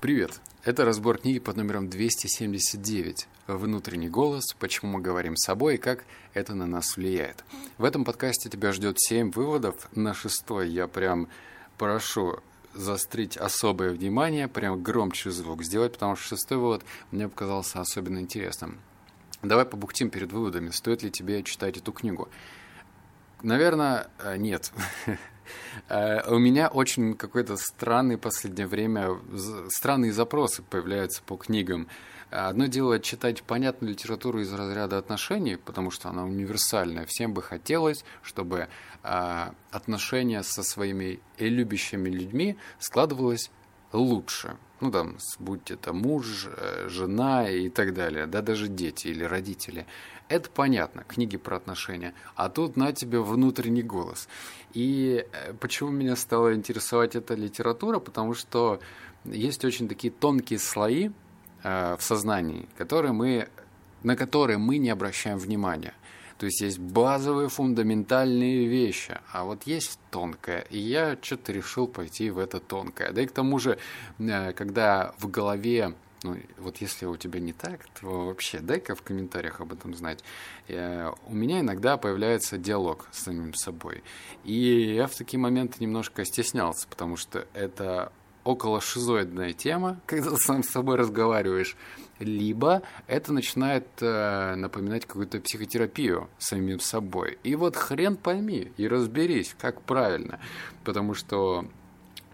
Привет! Это разбор книги под номером 279 «Внутренний голос. Почему мы говорим с собой и как это на нас влияет». В этом подкасте тебя ждет 7 выводов. На шестой я прям прошу заострить особое внимание, прям громче звук сделать, потому что шестой вывод мне показался особенно интересным. Давай побухтим перед выводами, стоит ли тебе читать эту книгу. Наверное, э, нет. Э, у меня очень какой-то странный последнее время, странные запросы появляются по книгам. Одно дело читать понятную литературу из разряда отношений, потому что она универсальная. Всем бы хотелось, чтобы э, отношения со своими любящими людьми складывалось лучше. Ну, там, будь это муж, жена и так далее, да, даже дети или родители. Это понятно, книги про отношения. А тут на тебе внутренний голос. И э, почему меня стала интересовать эта литература? Потому что есть очень такие тонкие слои э, в сознании, которые мы, на которые мы не обращаем внимания. То есть есть базовые фундаментальные вещи, а вот есть тонкое. И я что-то решил пойти в это тонкое. Да и к тому же, э, когда в голове ну, вот если у тебя не так, то вообще дай-ка в комментариях об этом знать. Я, у меня иногда появляется диалог с самим собой. И я в такие моменты немножко стеснялся, потому что это около шизоидная тема, когда ты сам с собой разговариваешь, либо это начинает э, напоминать какую-то психотерапию самим собой. И вот хрен пойми и разберись, как правильно. Потому что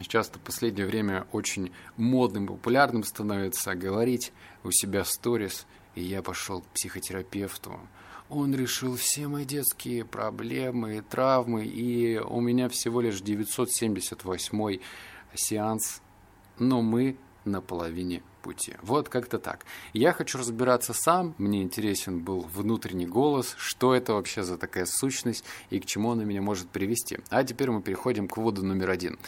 часто в последнее время очень модным, популярным становится говорить у себя сторис, и я пошел к психотерапевту. Он решил все мои детские проблемы, травмы, и у меня всего лишь 978 сеанс, но мы на половине пути. Вот как-то так. Я хочу разбираться сам, мне интересен был внутренний голос, что это вообще за такая сущность и к чему она меня может привести. А теперь мы переходим к выводу номер один.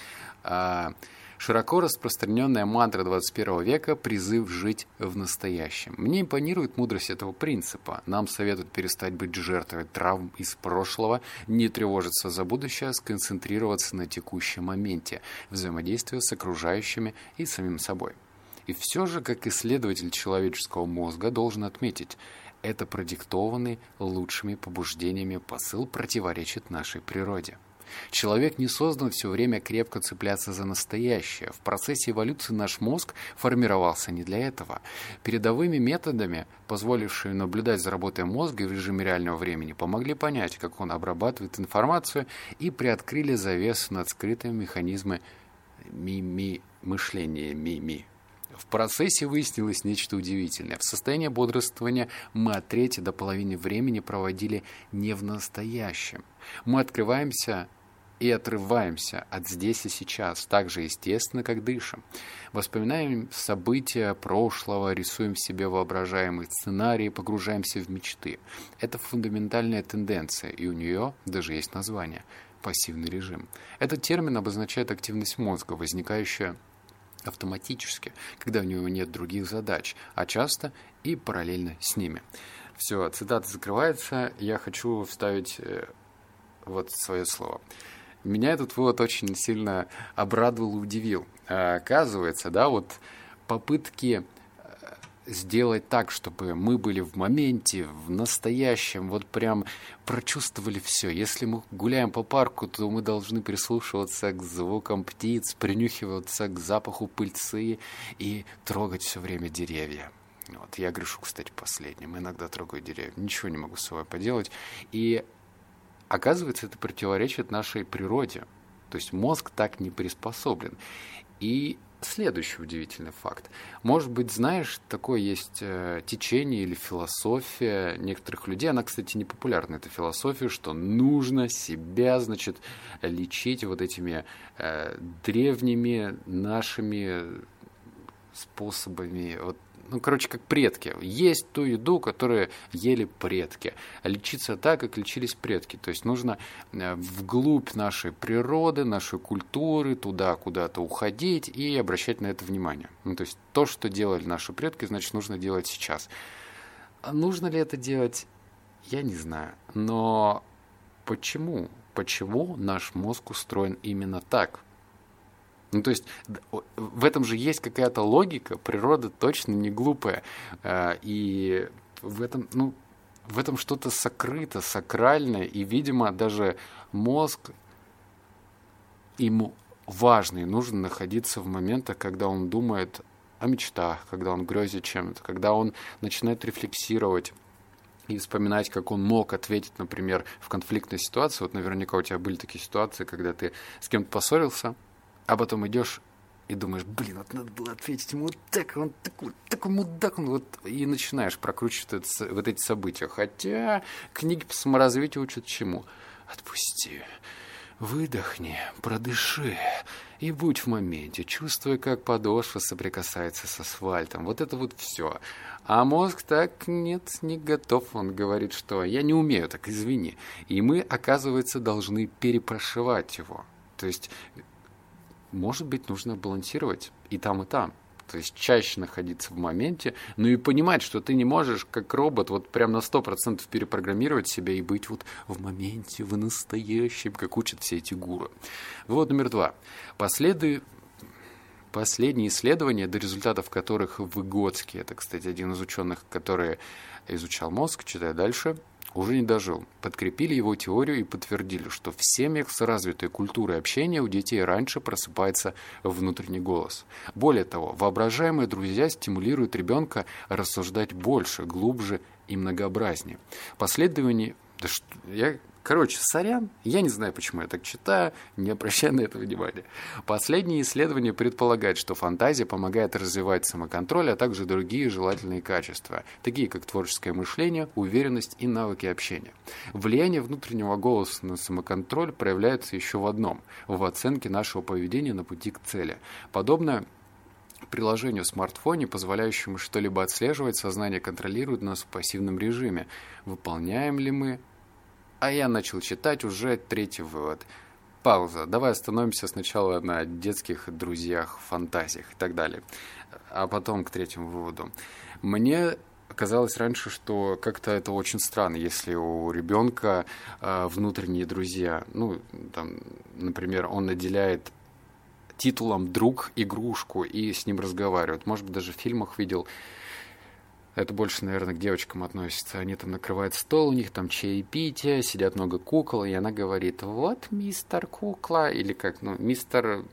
Широко распространенная мантра 21 века – призыв жить в настоящем. Мне импонирует мудрость этого принципа. Нам советуют перестать быть жертвой травм из прошлого, не тревожиться за будущее, а сконцентрироваться на текущем моменте, взаимодействуя с окружающими и самим собой. И все же, как исследователь человеческого мозга, должен отметить, это продиктованный лучшими побуждениями посыл противоречит нашей природе. Человек не создан все время крепко цепляться за настоящее. В процессе эволюции наш мозг формировался не для этого. Передовыми методами, позволившими наблюдать за работой мозга в режиме реального времени, помогли понять, как он обрабатывает информацию и приоткрыли завесу над скрытыми механизмы ми-ми мышления ми-ми. В процессе выяснилось нечто удивительное. В состоянии бодрствования мы от трети до половины времени проводили не в настоящем. Мы открываемся и отрываемся от здесь и сейчас, так же естественно, как дышим. Воспоминаем события прошлого, рисуем себе воображаемые сценарии, погружаемся в мечты. Это фундаментальная тенденция, и у нее даже есть название – пассивный режим. Этот термин обозначает активность мозга, возникающая автоматически, когда у него нет других задач, а часто и параллельно с ними. Все, цитата закрывается. Я хочу вставить э, вот свое слово. Меня этот вывод очень сильно обрадовал и удивил. А, оказывается, да, вот попытки сделать так, чтобы мы были в моменте, в настоящем, вот прям прочувствовали все. Если мы гуляем по парку, то мы должны прислушиваться к звукам птиц, принюхиваться к запаху пыльцы и трогать все время деревья. Вот, я грешу, кстати, последним. Иногда трогаю деревья. Ничего не могу с собой поделать. И оказывается, это противоречит нашей природе. То есть мозг так не приспособлен. И следующий удивительный факт. Может быть, знаешь, такое есть э, течение или философия некоторых людей, она, кстати, не популярна, эта философия, что нужно себя, значит, лечить вот этими э, древними нашими способами, вот ну, короче, как предки. Есть ту еду, которую ели предки. Лечиться так, как лечились предки. То есть нужно э, вглубь нашей природы, нашей культуры, туда куда-то уходить и обращать на это внимание. Ну, то есть то, что делали наши предки, значит, нужно делать сейчас. А нужно ли это делать, я не знаю. Но почему? Почему наш мозг устроен именно так? Ну, то есть в этом же есть какая-то логика, природа точно не глупая. А, и в этом, ну, в этом что-то сокрыто, сакральное, и, видимо, даже мозг ему важно и нужно находиться в моментах, когда он думает о мечтах, когда он грезит чем-то, когда он начинает рефлексировать и вспоминать, как он мог ответить, например, в конфликтной ситуации. Вот наверняка у тебя были такие ситуации, когда ты с кем-то поссорился, а потом идешь и думаешь, блин, вот надо было ответить ему вот так, он такой, такой мудак, он вот, и начинаешь прокручивать это, вот эти события. Хотя книги по саморазвитию учат чему? Отпусти, выдохни, продыши и будь в моменте, чувствуя, как подошва соприкасается с асфальтом. Вот это вот все. А мозг так нет, не готов. Он говорит, что я не умею, так извини. И мы, оказывается, должны перепрошивать его. То есть может быть, нужно балансировать и там, и там. То есть чаще находиться в моменте, ну и понимать, что ты не можешь, как робот, вот прям на 100% перепрограммировать себя и быть вот в моменте, в настоящем, как учат все эти гуру. Вывод номер два. Последы... Последние исследования, до результатов которых Выгодский, это, кстати, один из ученых, который изучал мозг, читая дальше, уже не дожил. Подкрепили его теорию и подтвердили, что в семьях с развитой культурой общения у детей раньше просыпается внутренний голос. Более того, воображаемые друзья стимулируют ребенка рассуждать больше, глубже и многообразнее. Последование... Да что, я Короче, сорян, я не знаю, почему я так читаю, не обращай на это внимания. Последние исследования предполагают, что фантазия помогает развивать самоконтроль, а также другие желательные качества, такие как творческое мышление, уверенность и навыки общения. Влияние внутреннего голоса на самоконтроль проявляется еще в одном – в оценке нашего поведения на пути к цели. Подобное приложению в смартфоне, позволяющему что-либо отслеживать, сознание контролирует нас в пассивном режиме. Выполняем ли мы а я начал читать уже третий вывод. Пауза. Давай остановимся сначала на детских друзьях, фантазиях и так далее. А потом к третьему выводу. Мне казалось раньше, что как-то это очень странно, если у ребенка э, внутренние друзья, ну, там, например, он наделяет титулом друг игрушку и с ним разговаривают. Может быть, даже в фильмах видел это больше, наверное, к девочкам относится. Они там накрывают стол, у них там чаепитие, сидят много кукол, и она говорит, вот мистер кукла, или как, ну, мистер,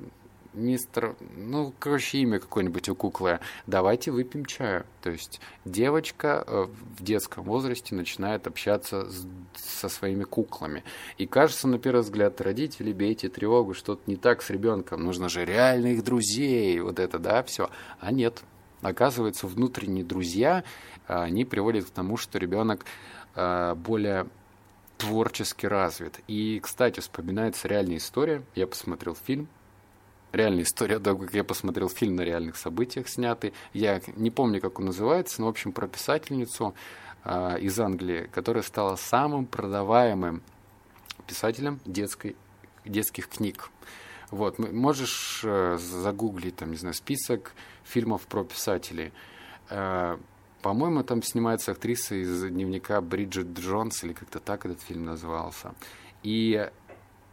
мистер, ну, короче, имя какое-нибудь у куклы, давайте выпьем чаю. То есть девочка э, в детском возрасте начинает общаться с, со своими куклами. И кажется, на первый взгляд, родители, бейте тревогу, что-то не так с ребенком, нужно же реальных друзей, вот это, да, все. А нет, Оказывается, внутренние друзья, а, они приводят к тому, что ребенок а, более творчески развит. И, кстати, вспоминается реальная история. Я посмотрел фильм. Реальная история, да, как я посмотрел фильм на реальных событиях снятый. Я не помню, как он называется, но, в общем, про писательницу э, из Англии, которая стала самым продаваемым писателем детской, детских книг. Вот, можешь э, загуглить, там, не знаю, список фильмов про писателей. Э, по-моему, там снимается актриса из дневника Бриджит Джонс, или как-то так этот фильм назывался. И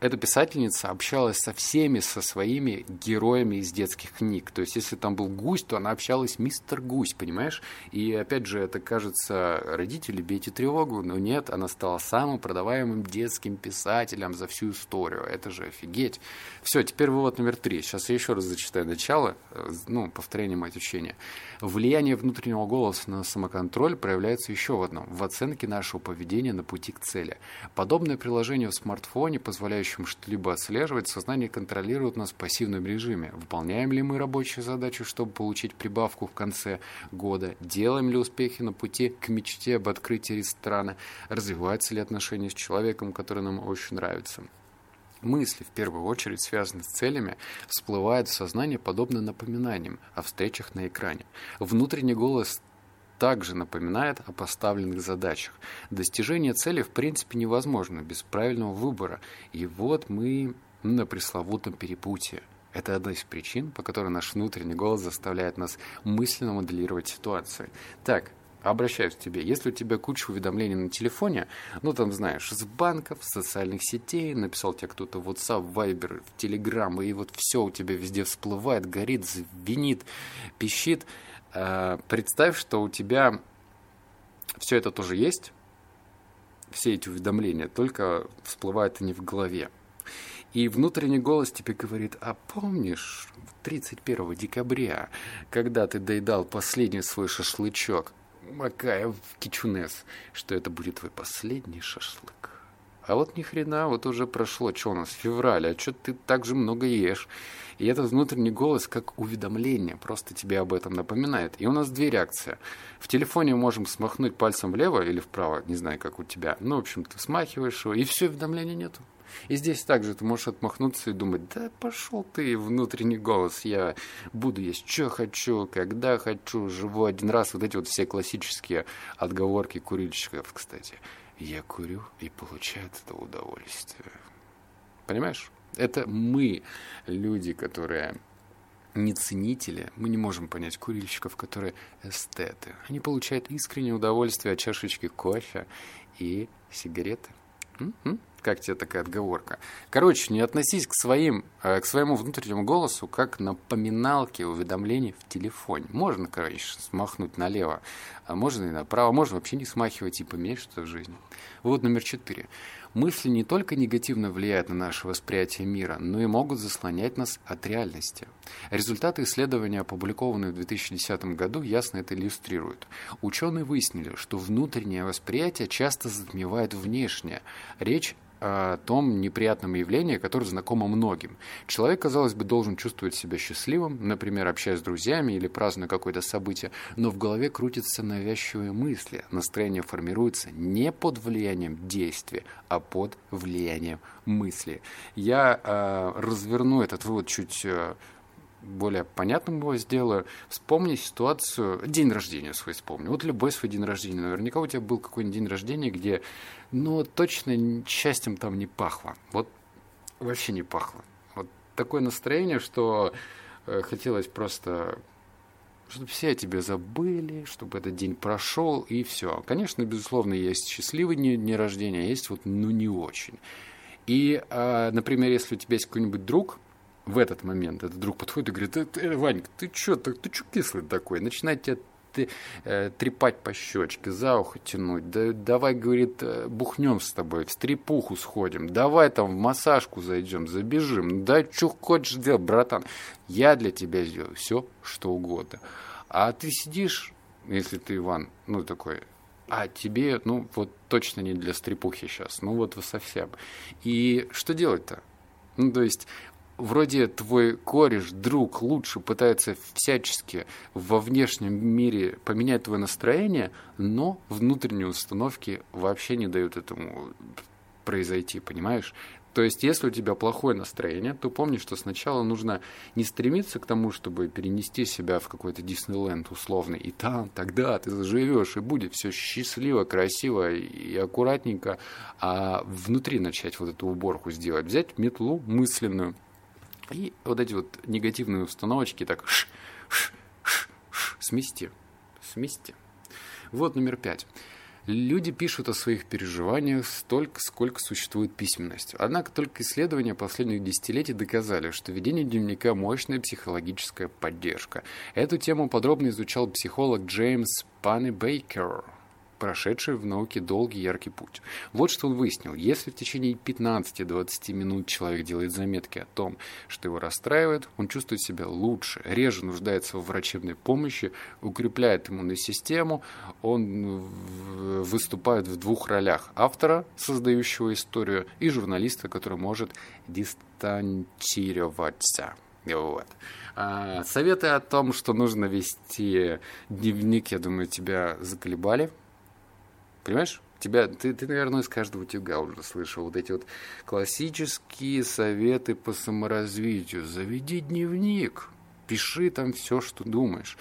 эта писательница общалась со всеми, со своими героями из детских книг. То есть, если там был гусь, то она общалась мистер гусь, понимаешь? И опять же, это кажется, родители, бейте тревогу, но нет, она стала самым продаваемым детским писателем за всю историю. Это же офигеть. Все, теперь вывод номер три. Сейчас я еще раз зачитаю начало, э, ну, повторение мать учения. Влияние внутреннего голоса на самоконтроль проявляется еще в одном – в оценке нашего поведения на пути к цели. Подобное приложение в смартфоне, позволяющем что-либо отслеживать, сознание контролирует нас в пассивном режиме. Выполняем ли мы рабочую задачу, чтобы получить прибавку в конце года? Делаем ли успехи на пути к мечте об открытии ресторана? Развиваются ли отношения с человеком, который нам очень нравится? Мысли, в первую очередь, связанные с целями, всплывают в сознание подобно напоминаниям о встречах на экране. Внутренний голос также напоминает о поставленных задачах. Достижение цели в принципе невозможно без правильного выбора. И вот мы на пресловутом перепутье. Это одна из причин, по которой наш внутренний голос заставляет нас мысленно моделировать ситуацию. Так, обращаюсь к тебе. Если у тебя куча уведомлений на телефоне, ну, там, знаешь, с банков, с социальных сетей, написал тебе кто-то в WhatsApp, Viber, в Telegram, и вот все у тебя везде всплывает, горит, звенит, пищит, представь, что у тебя все это тоже есть, все эти уведомления, только всплывают они в голове. И внутренний голос тебе говорит, а помнишь 31 декабря, когда ты доедал последний свой шашлычок, макая в кичунес, что это будет твой последний шашлык? А вот ни хрена, вот уже прошло, что у нас, февраль, а что ты так же много ешь? И этот внутренний голос как уведомление просто тебе об этом напоминает. И у нас две реакции. В телефоне можем смахнуть пальцем влево или вправо, не знаю, как у тебя. Ну, в общем, ты смахиваешь его, и все, уведомления нету. И здесь также ты можешь отмахнуться и думать, да пошел ты, внутренний голос, я буду есть, что хочу, когда хочу, живу один раз. Вот эти вот все классические отговорки курильщиков, кстати. Я курю и получаю от этого удовольствие. Понимаешь? Это мы, люди, которые не ценители, мы не можем понять курильщиков, которые эстеты. Они получают искреннее удовольствие от чашечки кофе и сигареты. М-м? Как тебе такая отговорка? Короче, не относись к, своим, э, к своему внутреннему голосу как напоминалки уведомлений в телефоне. Можно, короче, смахнуть налево, а можно и направо, можно вообще не смахивать и поменять что-то в жизни. Вот номер четыре. Мысли не только негативно влияют на наше восприятие мира, но и могут заслонять нас от реальности. Результаты исследования, опубликованные в 2010 году, ясно это иллюстрируют. Ученые выяснили, что внутреннее восприятие часто затмевает внешнее. Речь о том неприятном явлении, которое знакомо многим. Человек, казалось бы, должен чувствовать себя счастливым, например, общаясь с друзьями или празднуя какое-то событие, но в голове крутятся навязчивые мысли. Настроение формируется не под влиянием действия, а под влиянием мысли. Я э, разверну этот вывод чуть э, более понятным его сделаю. Вспомни ситуацию, день рождения свой вспомни. Вот любой свой день рождения. Наверняка у тебя был какой-нибудь день рождения, где, ну, точно счастьем там не пахло. Вот вообще не пахло. Вот такое настроение, что э, хотелось просто чтобы все о тебе забыли, чтобы этот день прошел, и все. Конечно, безусловно, есть счастливый день рождения, а есть вот, ну, не очень. И, э, например, если у тебя есть какой-нибудь друг, в этот момент этот друг подходит и говорит, э, Ванька, ты что, ты, ты что кислый такой? Начинает тебя трепать по щечке, за ухо тянуть. Да, давай, говорит, э, бухнем с тобой, в стрепуху сходим. Давай там в массажку зайдем, забежим. Да что хочешь делать, братан. Я для тебя сделаю все, что угодно. А ты сидишь, если ты Иван, ну такой, а тебе, ну вот точно не для стрепухи сейчас, ну вот совсем. И что делать-то? Ну, то есть вроде твой кореш, друг лучше пытается всячески во внешнем мире поменять твое настроение, но внутренние установки вообще не дают этому произойти, понимаешь? То есть, если у тебя плохое настроение, то помни, что сначала нужно не стремиться к тому, чтобы перенести себя в какой-то Диснейленд условный, и там, тогда ты заживешь, и будет все счастливо, красиво и аккуратненько, а внутри начать вот эту уборку сделать. Взять метлу мысленную, и вот эти вот негативные установочки так ш, ш, ш, ш, смести. Смести. Вот номер пять. Люди пишут о своих переживаниях столько, сколько существует письменность. Однако только исследования последних десятилетий доказали, что ведение дневника – мощная психологическая поддержка. Эту тему подробно изучал психолог Джеймс Панни Бейкер – прошедший в науке долгий яркий путь. Вот что он выяснил. Если в течение 15-20 минут человек делает заметки о том, что его расстраивает, он чувствует себя лучше, реже нуждается в врачебной помощи, укрепляет иммунную систему, он выступает в двух ролях. Автора, создающего историю, и журналиста, который может дистанцироваться. Вот. А, советы о том, что нужно вести дневник, я думаю, тебя заколебали. Понимаешь? Тебя, ты, ты, наверное, из каждого утюга уже слышал вот эти вот классические советы по саморазвитию. Заведи дневник, пиши там все, что думаешь.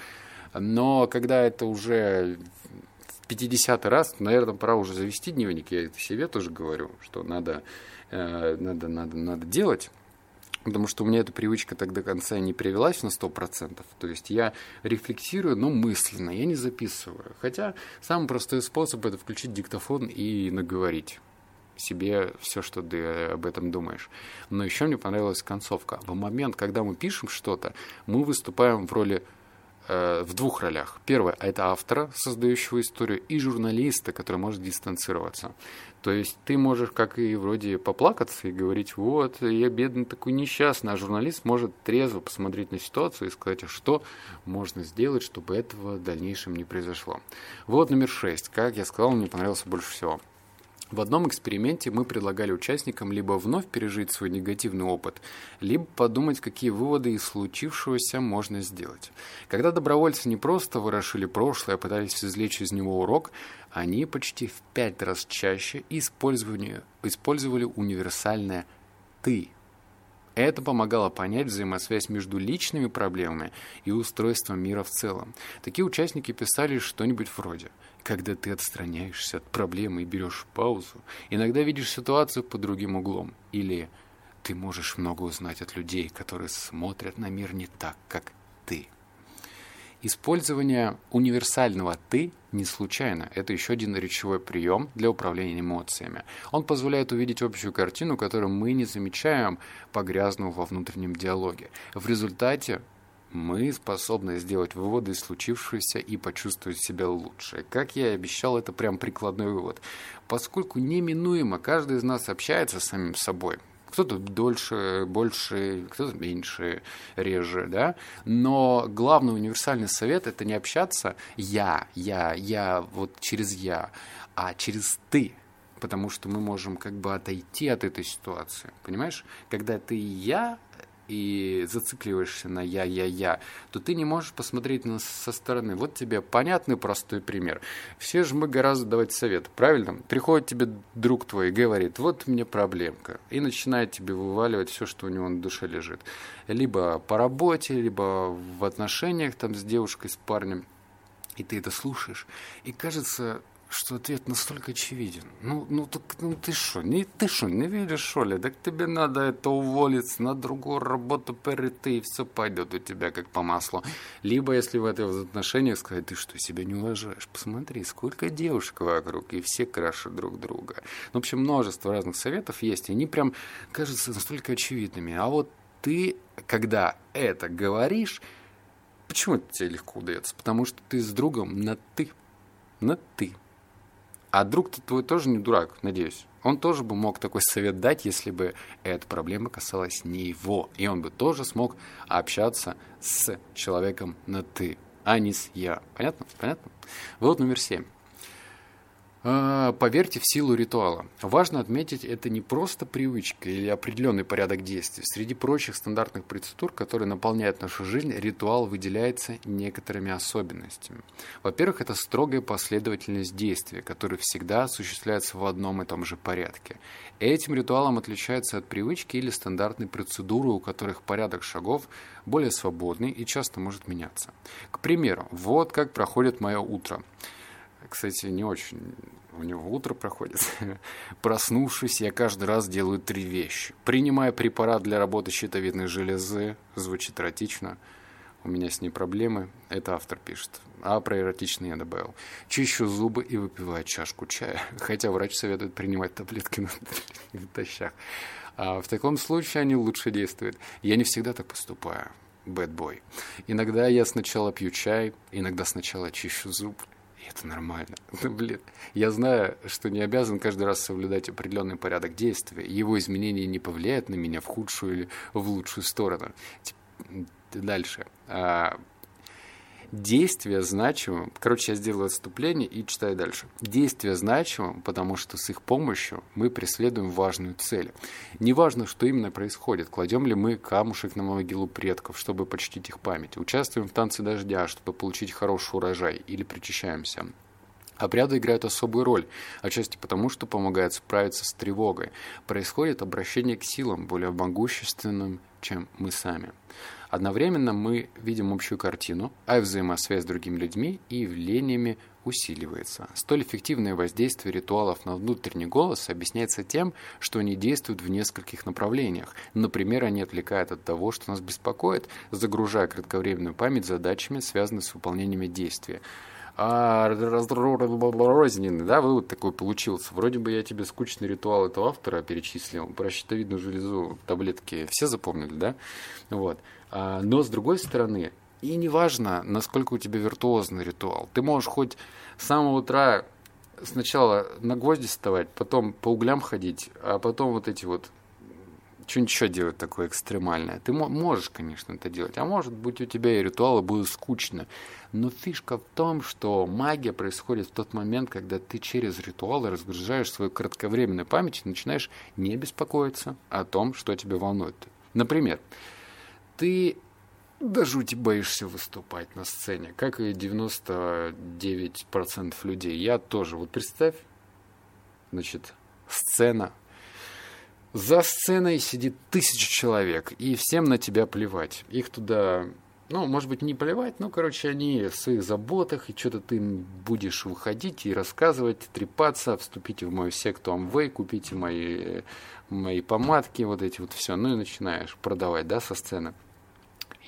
Но когда это уже в 50 раз, наверное, пора уже завести дневник. Я это себе тоже говорю, что надо, э, надо, надо, надо делать. Потому что у меня эта привычка так до конца не привелась на 100%. То есть я рефлексирую, но мысленно, я не записываю. Хотя самый простой способ – это включить диктофон и наговорить себе все, что ты об этом думаешь. Но еще мне понравилась концовка. В момент, когда мы пишем что-то, мы выступаем в роли Э, в двух ролях. Первое – это автора, создающего историю, и журналиста, который может дистанцироваться. То есть ты можешь, как и вроде, поплакаться и говорить, вот, я бедный такой несчастный, а журналист может трезво посмотреть на ситуацию и сказать, а что можно сделать, чтобы этого в дальнейшем не произошло. Вот номер шесть. Как я сказал, мне понравился больше всего. В одном эксперименте мы предлагали участникам либо вновь пережить свой негативный опыт, либо подумать, какие выводы из случившегося можно сделать. Когда добровольцы не просто ворошили прошлое, а пытались извлечь из него урок, они почти в пять раз чаще использовали универсальное «ты» Это помогало понять взаимосвязь между личными проблемами и устройством мира в целом. Такие участники писали что-нибудь вроде «Когда ты отстраняешься от проблемы и берешь паузу, иногда видишь ситуацию под другим углом» или «Ты можешь много узнать от людей, которые смотрят на мир не так, как ты». Использование универсального «ты» не случайно. Это еще один речевой прием для управления эмоциями. Он позволяет увидеть общую картину, которую мы не замечаем, погрязнув во внутреннем диалоге. В результате мы способны сделать выводы из случившегося и почувствовать себя лучше. Как я и обещал, это прям прикладной вывод. Поскольку неминуемо каждый из нас общается с самим собой, кто-то дольше, больше, кто-то меньше, реже, да. Но главный универсальный совет – это не общаться «я», «я», «я», вот через «я», а через «ты», потому что мы можем как бы отойти от этой ситуации, понимаешь? Когда ты «я», и зацикливаешься на «я-я-я», то ты не можешь посмотреть на со стороны. Вот тебе понятный простой пример. Все же мы гораздо давать совет, правильно? Приходит тебе друг твой и говорит, вот мне проблемка, и начинает тебе вываливать все, что у него на душе лежит. Либо по работе, либо в отношениях там с девушкой, с парнем. И ты это слушаешь, и кажется, что ответ настолько очевиден. Ну, ну, так, ну ты что, не, ты что, не видишь, что ли? Так тебе надо это уволиться, на другую работу перейти, и все пойдет у тебя как по маслу. Либо, если в этих отношениях сказать, ты что, себя не уважаешь? Посмотри, сколько девушек вокруг, и все крашат друг друга. Ну, в общем, множество разных советов есть, и они прям кажутся настолько очевидными. А вот ты, когда это говоришь, почему это тебе легко удается? Потому что ты с другом на «ты». На «ты». А друг-то твой тоже не дурак, надеюсь. Он тоже бы мог такой совет дать, если бы эта проблема касалась не его. И он бы тоже смог общаться с человеком на «ты», а не с «я». Понятно? Понятно? Вывод номер семь. А, поверьте в силу ритуала. Важно отметить, это не просто привычка или определенный порядок действий. Среди прочих стандартных процедур, которые наполняют нашу жизнь, ритуал выделяется некоторыми особенностями. Во-первых, это строгая последовательность действий, которые всегда осуществляются в одном и том же порядке. Этим ритуалом отличается от привычки или стандартной процедуры, у которых порядок шагов более свободный и часто может меняться. К примеру, вот как проходит мое утро – кстати, не очень у него утро проходит. Проснувшись, я каждый раз делаю три вещи. Принимая препарат для работы щитовидной железы, звучит эротично, у меня с ней проблемы, это автор пишет. А про эротично я добавил. Чищу зубы и выпиваю чашку чая. Хотя врач советует принимать таблетки натощак. А в таком случае они лучше действуют. Я не всегда так поступаю. Boy. Иногда я сначала пью чай, иногда сначала чищу зубы это нормально. Ну, блин, я знаю, что не обязан каждый раз соблюдать определенный порядок действия. Его изменения не повлияют на меня в худшую или в лучшую сторону. Дальше. Действие значимым, короче, я сделаю отступление и читаю дальше. Действие значимым, потому что с их помощью мы преследуем важную цель. Неважно, что именно происходит, кладем ли мы камушек на могилу предков, чтобы почтить их память, участвуем в танце дождя, чтобы получить хороший урожай, или причащаемся. Обряды играют особую роль, отчасти потому, что помогают справиться с тревогой. Происходит обращение к силам, более могущественным, чем мы сами. Одновременно мы видим общую картину, а взаимосвязь с другими людьми и явлениями усиливается. Столь эффективное воздействие ритуалов на внутренний голос объясняется тем, что они действуют в нескольких направлениях. Например, они отвлекают от того, что нас беспокоит, загружая кратковременную память задачами, связанными с выполнением действия. Разрозненный, да, вывод такой получился. Вроде бы я тебе скучный ритуал этого автора перечислил, про щитовидную железу таблетки все запомнили, да? Вот. А, но с другой стороны, и неважно, насколько у тебя виртуозный ритуал. Ты можешь хоть с самого утра сначала на гвозди вставать, потом по углям ходить, а потом вот эти вот что-нибудь еще делать такое экстремальное. Ты можешь, конечно, это делать. А может быть, у тебя и ритуалы будут скучно. Но фишка в том, что магия происходит в тот момент, когда ты через ритуалы разгружаешь свою кратковременную память и начинаешь не беспокоиться о том, что тебя волнует. Например, ты до жути боишься выступать на сцене, как и 99% людей. Я тоже. Вот представь, значит, сцена. За сценой сидит тысяча человек, и всем на тебя плевать. Их туда, ну, может быть, не плевать, но, короче, они в своих заботах, и что-то ты будешь выходить и рассказывать, трепаться, вступите в мою секту Amway, купите мои, мои помадки, вот эти вот все. Ну и начинаешь продавать, да, со сцены.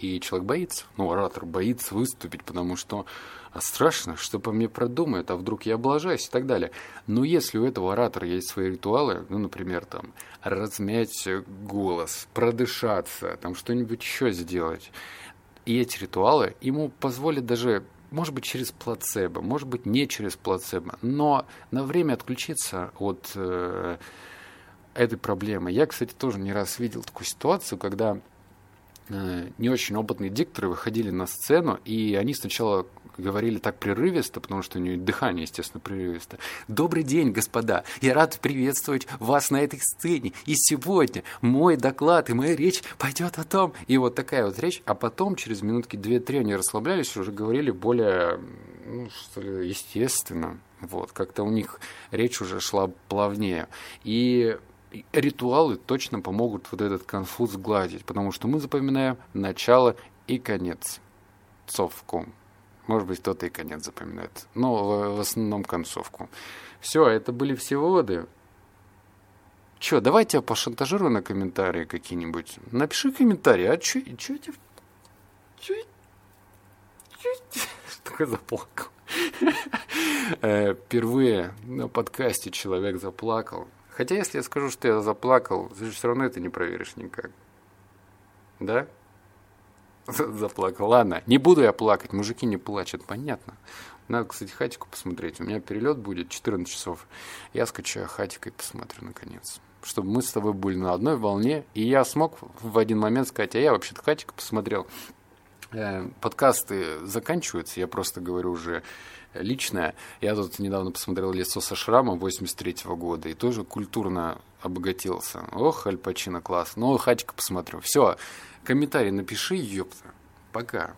И человек боится, ну, оратор боится выступить, потому что а страшно, что по мне продумают, а вдруг я облажаюсь и так далее. Но если у этого оратора есть свои ритуалы, ну, например, там, размять голос, продышаться, там, что-нибудь еще сделать, и эти ритуалы ему позволят даже может быть, через плацебо, может быть, не через плацебо, но на время отключиться от э, этой проблемы. Я, кстати, тоже не раз видел такую ситуацию, когда не очень опытные дикторы выходили на сцену, и они сначала говорили так прерывисто, потому что у них дыхание, естественно, прерывисто. «Добрый день, господа! Я рад приветствовать вас на этой сцене. И сегодня мой доклад и моя речь пойдет о том...» И вот такая вот речь. А потом, через минутки две-три, они расслаблялись, уже говорили более, ну, что ли, естественно. Вот, как-то у них речь уже шла плавнее. И ритуалы точно помогут вот этот конфуз сгладить, потому что мы запоминаем начало и конец. Цовку. Может быть, кто-то и конец запоминает. Но в, основном концовку. Все, это были все выводы. Че, давайте я пошантажирую на комментарии какие-нибудь. Напиши комментарий, а че, че тебе... Че... Такой заплакал. Э, впервые на подкасте человек заплакал. Хотя, если я скажу, что я заплакал, ты же все равно это не проверишь никак. Да? Заплакал. Ладно, не буду я плакать, мужики не плачут, понятно. Надо, кстати, хатику посмотреть. У меня перелет будет 14 часов. Я скачаю хатик и посмотрю, наконец. Чтобы мы с тобой были на одной волне. И я смог в один момент сказать, а я вообще-то хатик посмотрел. Э, подкасты заканчиваются, я просто говорю уже личное. Я тут недавно посмотрел «Лицо со шрамом» 83 -го года и тоже культурно обогатился. Ох, Аль Пачино класс. Ну, хатика посмотрю. Все, комментарий напиши, ёпта. Пока.